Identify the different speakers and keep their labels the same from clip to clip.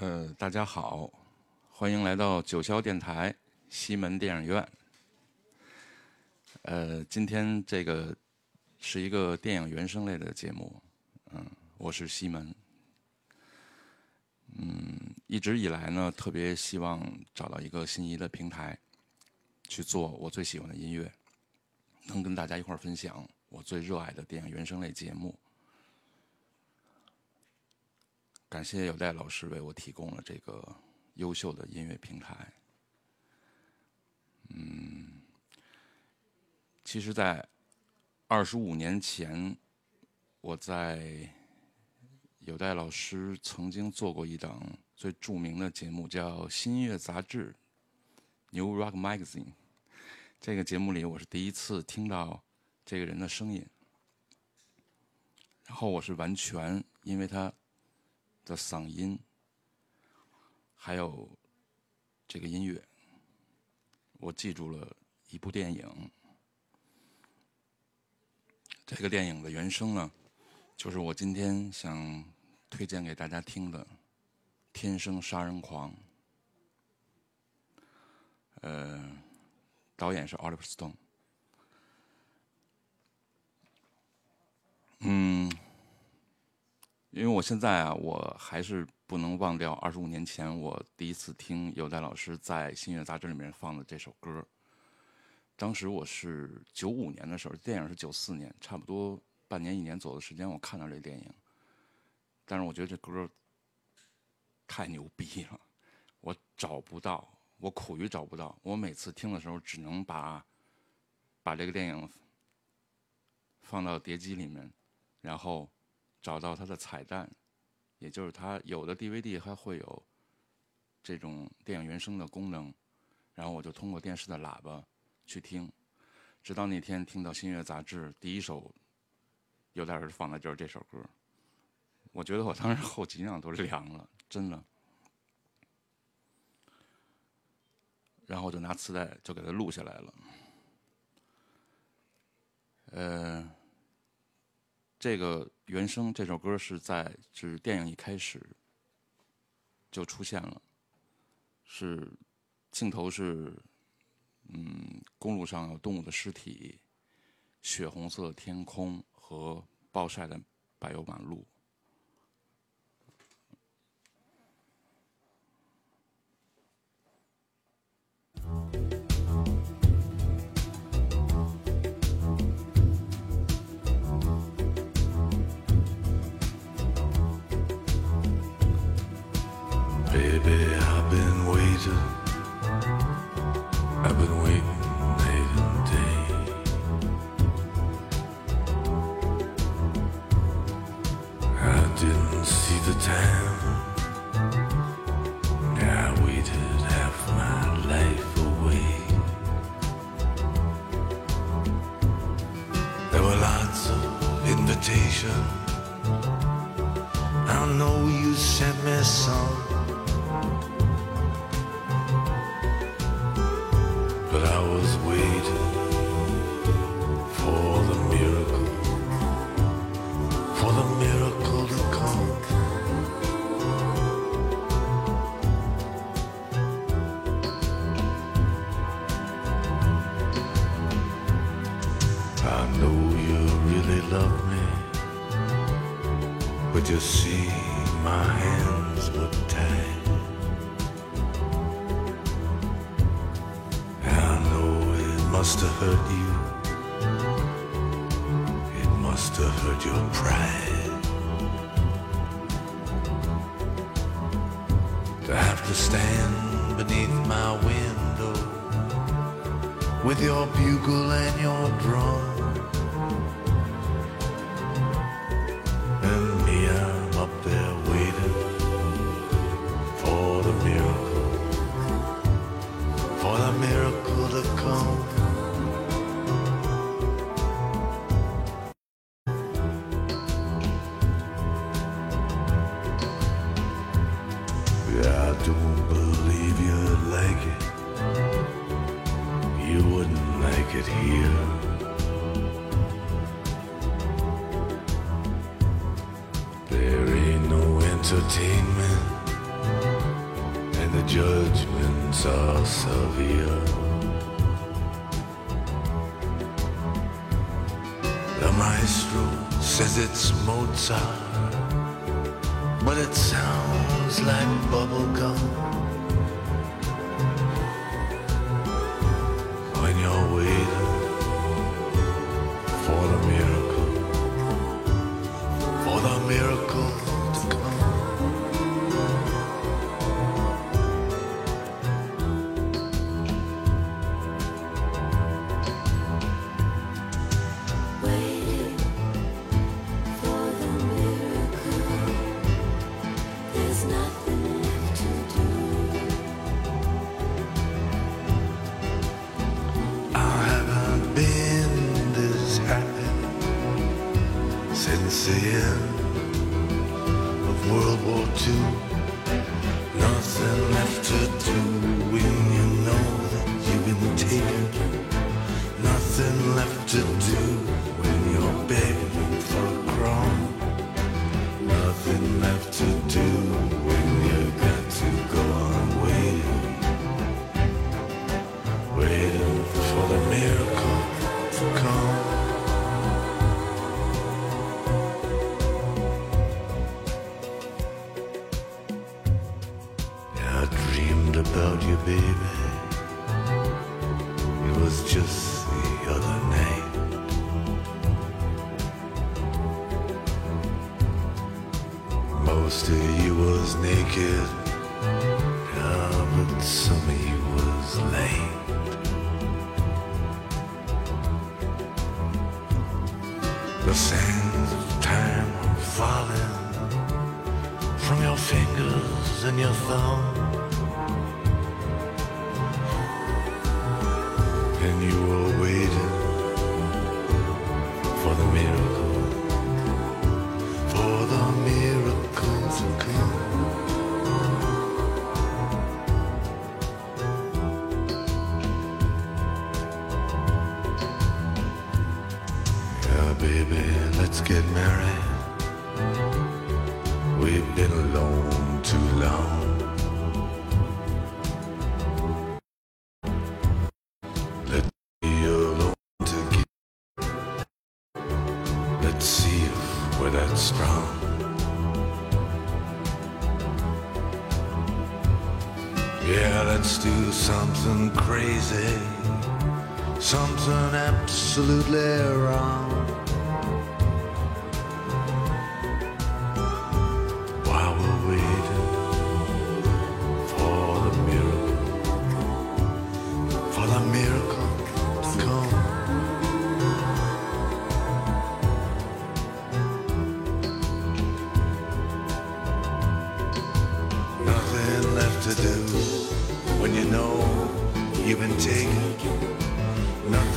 Speaker 1: 呃，大家好，欢迎来到九霄电台西门电影院。呃，今天这个是一个电影原声类的节目，嗯，我是西门。嗯，一直以来呢，特别希望找到一个心仪的平台，去做我最喜欢的音乐，能跟大家一块儿分享我最热爱的电影原声类节目。感谢有代老师为我提供了这个优秀的音乐平台。嗯，其实，在二十五年前，我在有代老师曾经做过一档最著名的节目，叫《新音乐杂志》（New Rock Magazine）。这个节目里，我是第一次听到这个人的声音，然后我是完全因为他。的嗓音，还有这个音乐，我记住了一部电影。这个电影的原声呢，就是我今天想推荐给大家听的《天生杀人狂》。呃，导演是 Oliver Stone。因为我现在啊，我还是不能忘掉二十五年前我第一次听有代老师在《新月杂志》里面放的这首歌。当时我是九五年的时候，电影是九四年，差不多半年一年左右的时间，我看到这电影。但是我觉得这歌太牛逼了，我找不到，我苦于找不到。我每次听的时候，只能把把这个电影放到碟机里面，然后。找到它的彩蛋，也就是它有的 DVD 还会有这种电影原声的功能，然后我就通过电视的喇叭去听，直到那天听到《新月杂志》第一首有点儿放的就是这首歌，我觉得我当时后脊梁都凉了，真的。然后我就拿磁带就给它录下来了，呃。这个原声这首歌是在是电影一开始就出现了，是镜头是嗯公路上有动物的尸体，血红色的天空和暴晒的柏油马路。I know you sent me some. You see my hands were tied? I know it must have hurt you. It must have hurt your pride. To have to stand beneath my window with your bugle and your drum. entertainment and the
Speaker 2: judgments are severe. The maestro says it's Mozart, but it sounds like bubblegum.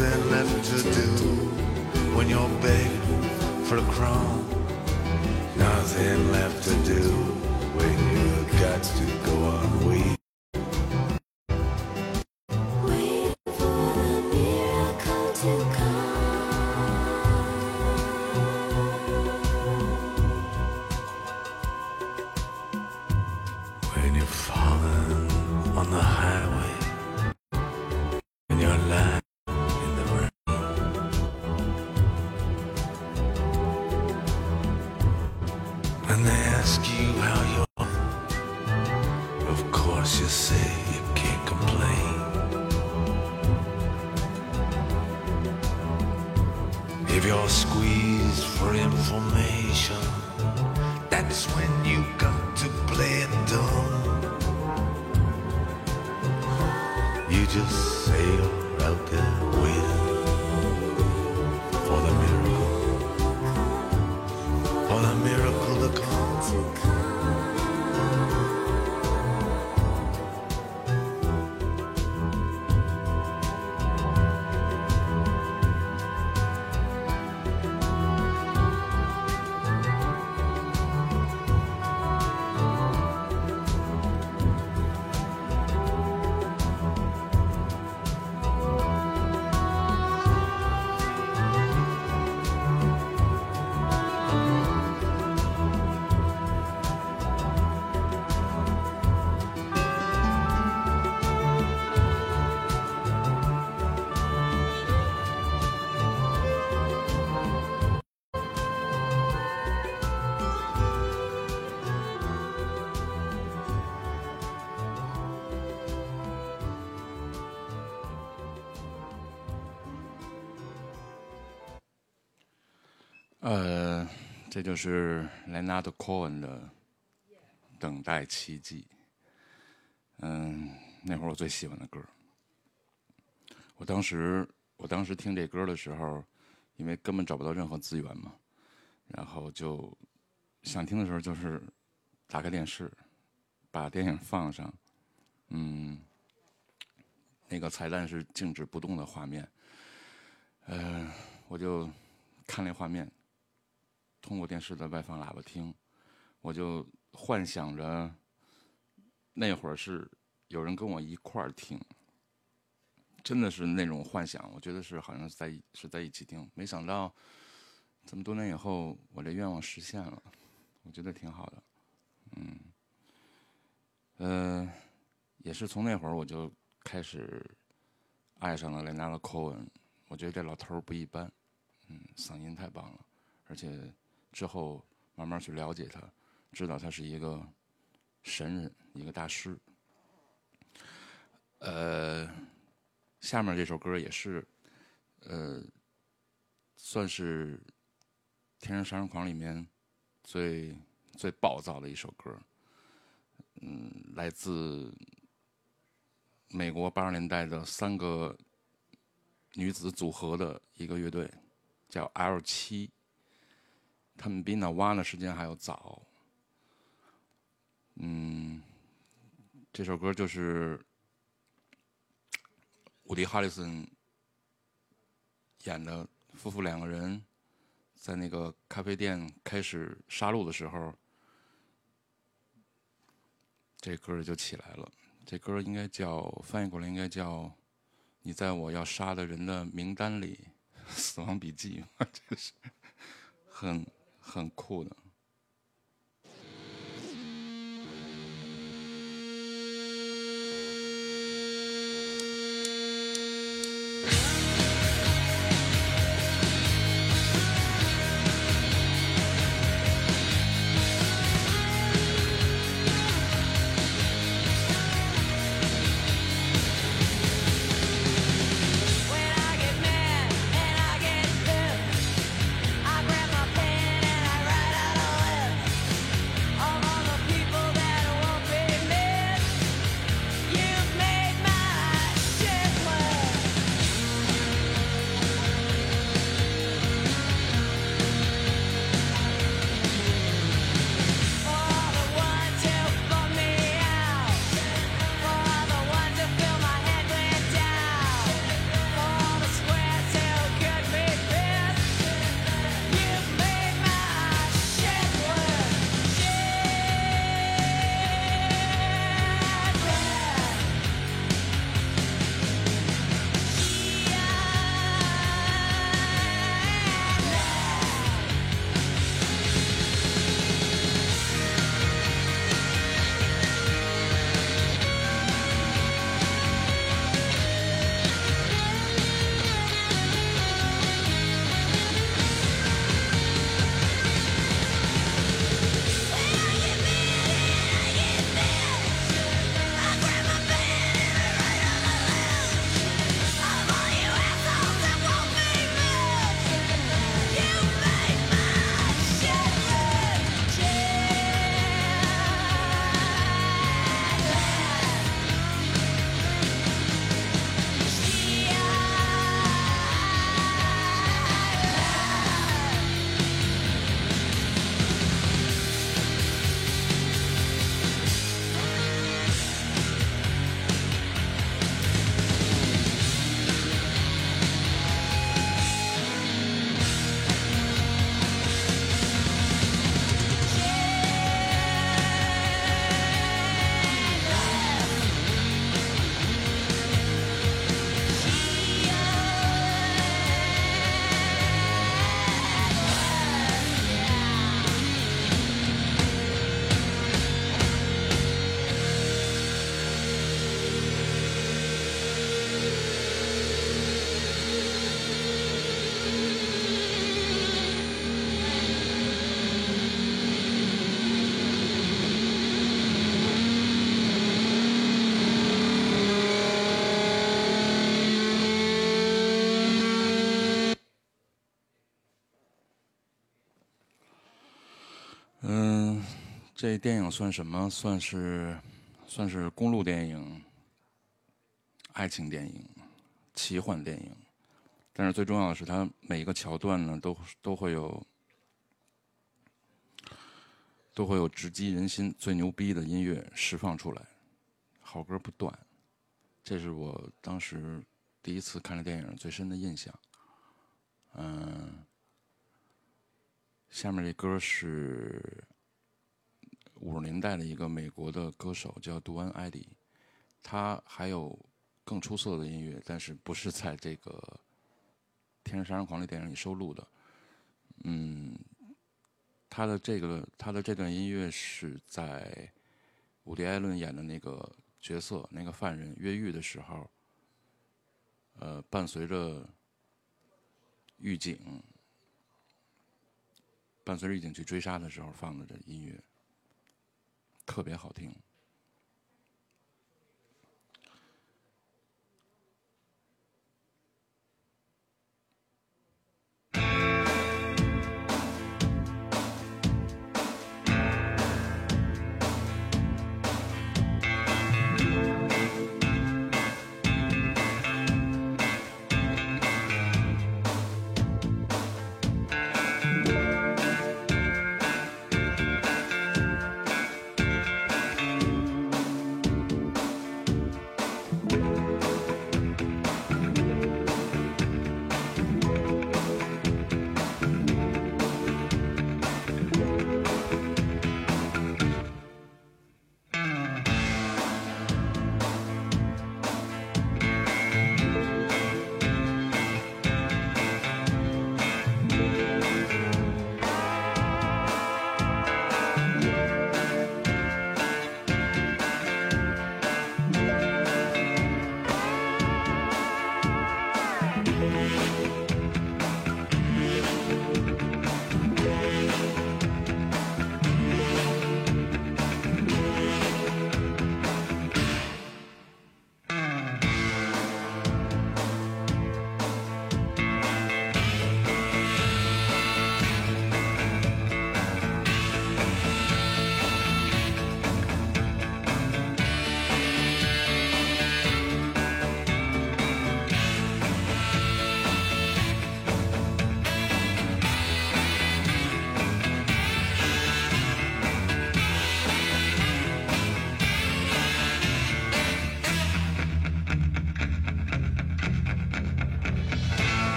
Speaker 3: nothing left to do
Speaker 2: when you're begging for a crumb. Nothing left to do when you've got to go on waiting.
Speaker 1: 这就是 Leonard Cohen 的《等待奇迹》。嗯，那会儿我最喜欢的歌。我当时，我当时听这歌的时候，因为根本找不到任何资源嘛，然后就想听的时候就是打开电视，把电影放上，嗯，那个彩蛋是静止不动的画面，呃，我就看那画面，通过电视的外放喇叭听，我就幻想着那会儿是有人跟我一块儿听，真的是那种幻想，我觉得是好像是在是在一起听，没想到这么多年以后，我这愿望实现了，我觉得挺好的，嗯，呃，也是从那会儿我就开始爱上了 Leonard Cohen，我觉得这老头儿不一般，嗯，嗓音太棒了，而且之后慢慢去了解他，知道他是一个神人，一个大师。呃，下面这首歌也是，呃，算是《天生杀人狂》里面最最暴躁的一首歌。嗯，来自美国八十年代的三个女子组合的一个乐队，叫 L 七。他们比 Nirvana 时间还要早。嗯，这首歌就是伍迪·哈里森演的夫妇两个人在那个咖啡店开始杀戮的时候，这歌就起来了。这歌应该叫翻译过来应该叫“你在我要杀的人的名单里”，《死亡笔记》这是很很酷的。这电影算什么？算是算是公路电影、爱情电影、奇幻电影。但是最重要的是，它每一个桥段呢，都都会有都会有直击人心、最牛逼的音乐释放出来，好歌不断。这是我当时第一次看这电影最深的印象。嗯，下面这歌是五十年代的一个美国的歌手，叫杜恩·艾迪。他还有更出色的音乐，但是不是在这个《天生杀人狂》这电影里收录的。嗯，他的这个他的这段音乐是在伍迪·艾伦演的那个角色那个犯人越狱的时候，呃，伴随着狱警伴随着狱警去追杀的时候放的这音乐，特别好听。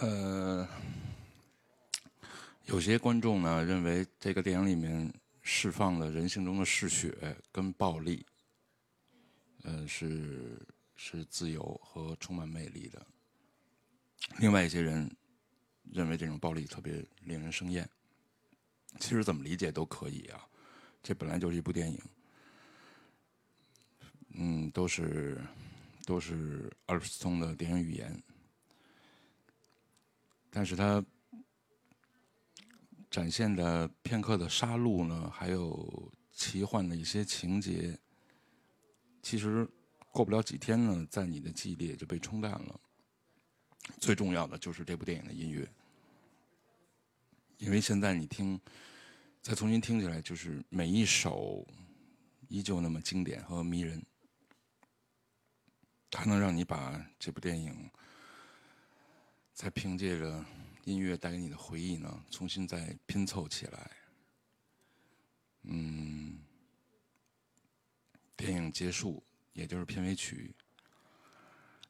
Speaker 1: 呃，有些观众呢认为这个电影里面释放了人性中的嗜血跟暴力，呃，是是自由和充满魅力的。
Speaker 2: 另外一些人认为这种暴力特别令人生厌。其实怎么理解都可以啊，这本来就是一部电影。嗯，都是都是阿尔斯通的电影语言。但是它展现的片刻的杀戮呢还有奇幻的一些情节其实过不了几天呢在你的记忆里也就被冲淡了。最重要的就是这部电影的音乐因为现在你听再重新听起来就是每一首依旧那么经典和迷人它能让你把这部电影才凭借着音乐带给你的回忆呢，重新再拼凑起来。嗯，电影结束，也就是片尾曲，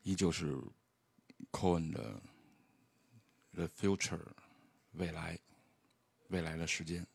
Speaker 2: 依旧是 Cohen 的《The Future》，未来，未来的时间。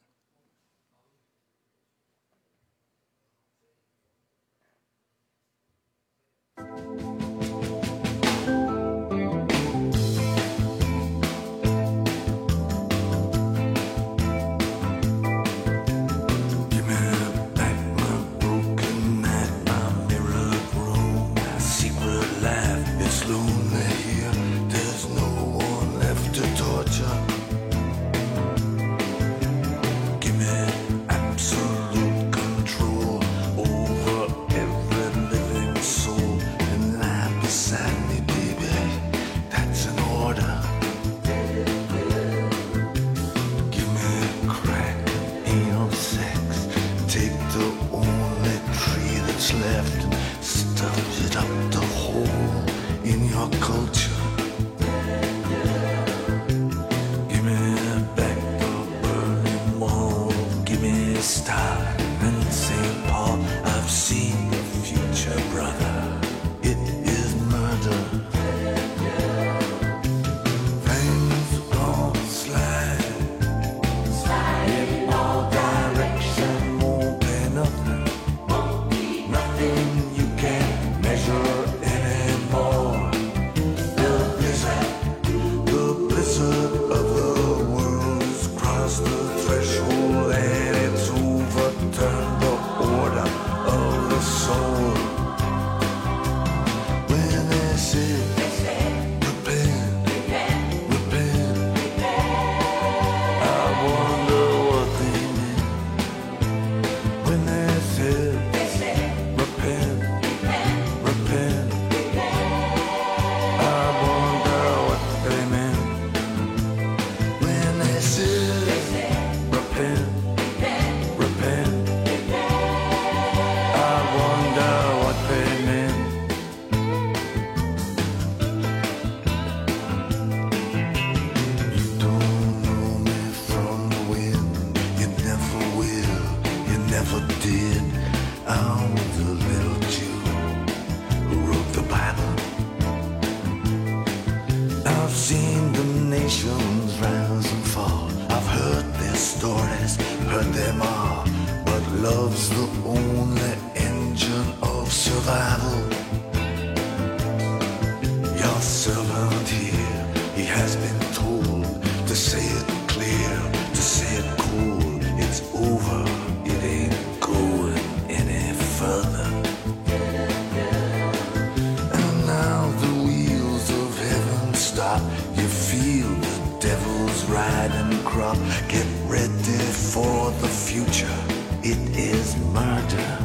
Speaker 4: the future, it is murder.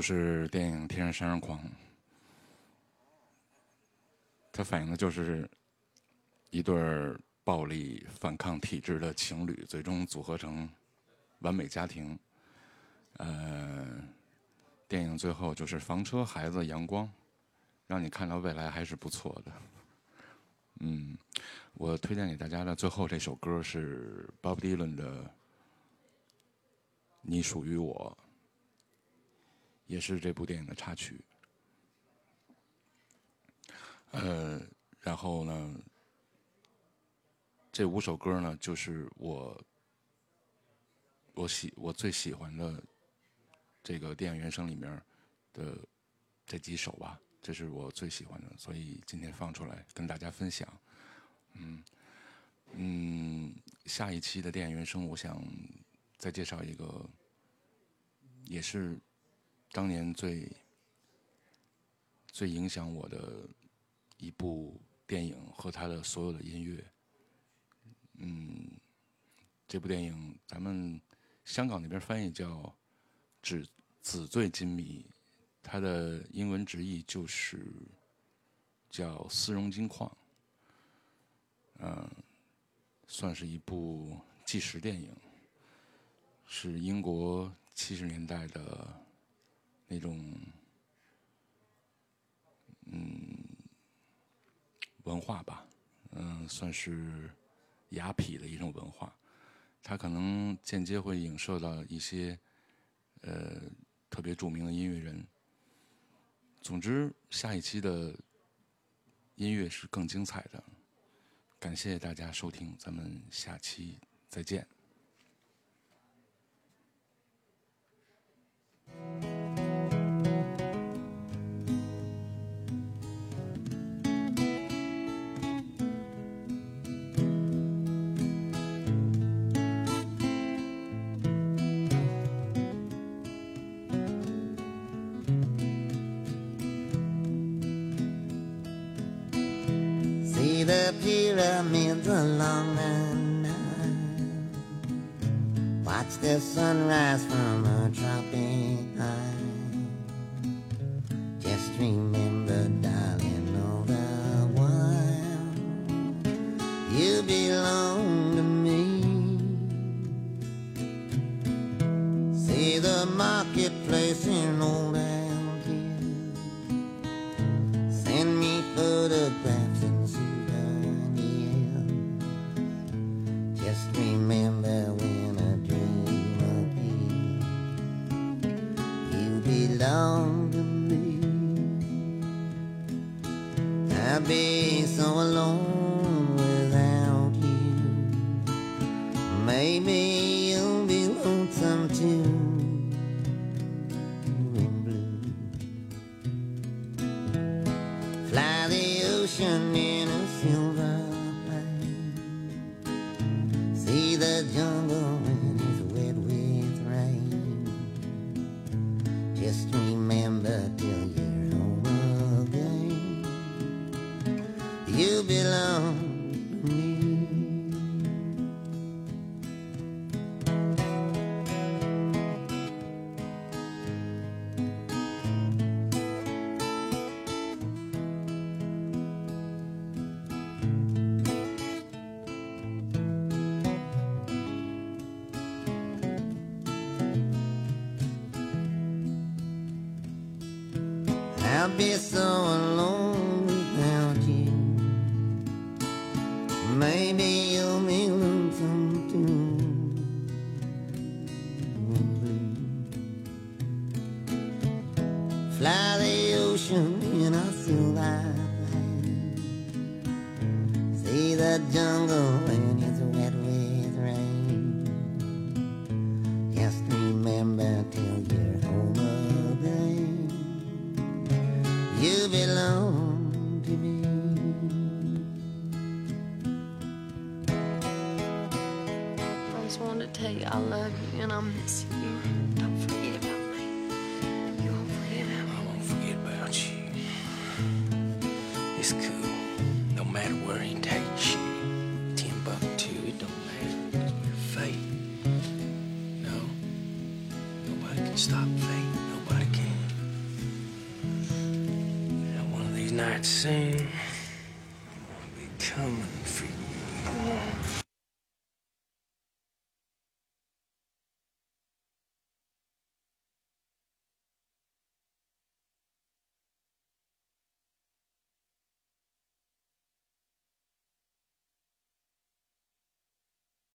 Speaker 1: 就是电影《天上杀人狂》，它反映的就是一对暴力反抗体制的情侣，最终组合成完美家庭。呃，电影最后就是房车、孩子、阳光，让你看到未来还是不错的。嗯，我推荐给大家的最后这首歌是 Bob Dylan 的《你属于我》，也是这部电影的插曲。呃，然后呢，这五首歌呢，就是我我喜我最喜欢的这个电影原声里面的这几首吧，这是我最喜欢的，所以今天放出来跟大家分享。嗯嗯，下一期的电影原声，我想再介绍一个，也是当年最最影响我的一部电影和它的所有的音乐。嗯，这部电影咱们香港那边翻译叫《纸纸醉金迷》，它的英文直译就是叫《丝绒金矿》。嗯，算是一部纪实电影，是英国七十年代的那种嗯文化吧，嗯，算是雅痞的一种文化。它可能间接会影射到一些呃特别著名的音乐人。总之，下一期的音乐是更精彩的。感谢大家收听，咱们下期再见。
Speaker 5: time in long night. Watch the sunrise from a drop fly the ocean and I feel that land. See the jungle